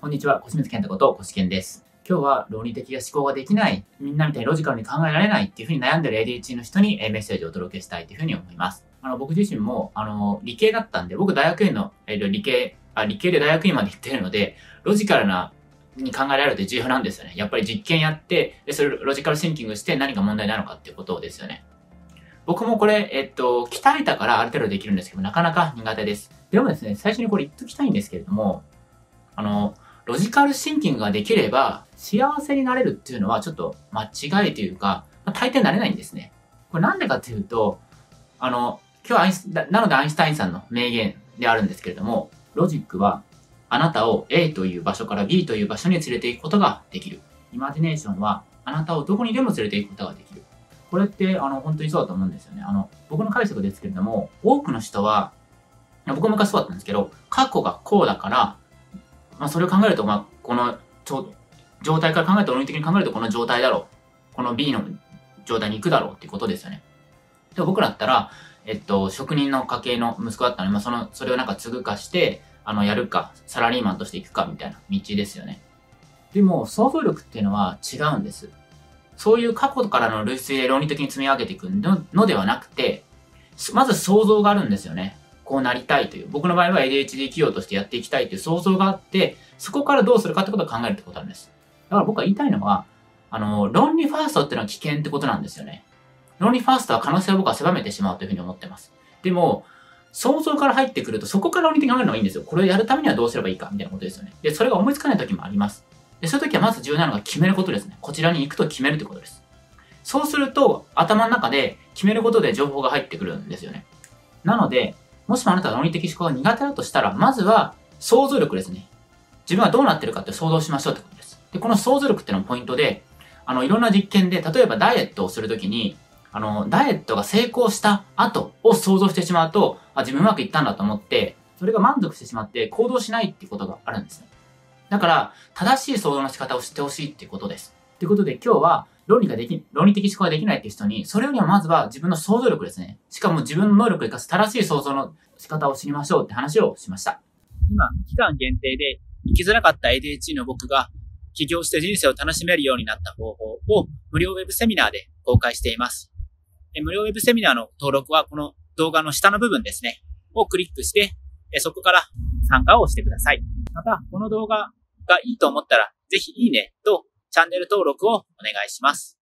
こんにちは、小清水健太こと小健です。今日は論理的な思考ができない、みんなみたいにロジカルに考えられないっていうふうに悩んでる ADHD の人にメッセージをお届けしたいというふうに思います。あの、僕自身も、あの、理系だったんで、僕大学院の、え理系、あ、理系で大学院まで行ってるので、ロジカルなに考えられるって重要なんですよね。やっぱり実験やって、で、それロジカルシンキングして何が問題なのかっていうことですよね。僕もこれ、えっと、鍛えたからある程度できるんですけど、なかなか苦手です。でもですね、最初にこれ言っときたいんですけれども、あの、ロジカルシンキングができれば、幸せになれるっていうのはちょっと間違いというか、まあ、大抵なれないんですね。これなんでかっていうと、あの、今日アインス、なのでアインシュタインさんの名言であるんですけれども、ロジックはあなたを A という場所から B という場所に連れて行くことができる。イマジネーションはあなたをどこにでも連れて行くことができる。これって、あの、本当にそうだと思うんですよね。あの、僕の解釈ですけれども、多くの人は、僕も昔そうだったんですけど、過去がこうだから、まあ、それを考えると、まあ、この状態から考えると、論理的に考えるとこの状態だろう。この B の状態に行くだろうっていうことですよね。で僕だったら、えっと、職人の家系の息子だったので、まあ、その、それをなんか継ぐかして、あの、やるか、サラリーマンとして行くかみたいな道ですよね。でも、想像力っていうのは違うんです。そういう過去からの類推で論理的に積み上げていくのではなくて、まず想像があるんですよね。こうなりたいという、僕の場合は ADHD 企業としてやっていきたいという想像があって、そこからどうするかってことを考えるってことなんです。だから僕は言いたいのは、あの、論理ファーストっていうのは危険ってことなんですよね。論理ファーストは可能性を僕は狭めてしまうというふうに思ってます。でも、想像から入ってくると、そこから論理的に考えるのがいいんですよ。これをやるためにはどうすればいいか、みたいなことですよね。で、それが思いつかない時もあります。で、そういう時はまず重要なのが決めることですね。こちらに行くと決めるってことです。そうすると、頭の中で決めることで情報が入ってくるんですよね。なので、もしもあなたが論理的思考が苦手だとしたら、まずは想像力ですね。自分はどうなってるかって想像しましょうってことです。で、この想像力っていうのがポイントで、あの、いろんな実験で、例えばダイエットをするときに、あの、ダイエットが成功した後を想像してしまうと、あ、自分うまくいったんだと思って、それが満足してしまって行動しないっていうことがあるんですね。だから、正しい想像の仕方を知ってほしいっていうことです。ということで今日は、論理ができ、論理的思考ができないっていう人に、それよりもまずは自分の想像力ですね。しかも自分の能力を生かす正しい想像の仕方を知りましょうって話をしました。今、期間限定で生きづらかった ADHD の僕が起業して人生を楽しめるようになった方法を無料ウェブセミナーで公開しています。無料ウェブセミナーの登録はこの動画の下の部分ですね、をクリックして、そこから参加をしてください。また、この動画がいいと思ったら、ぜひいいねとチャンネル登録をお願いします。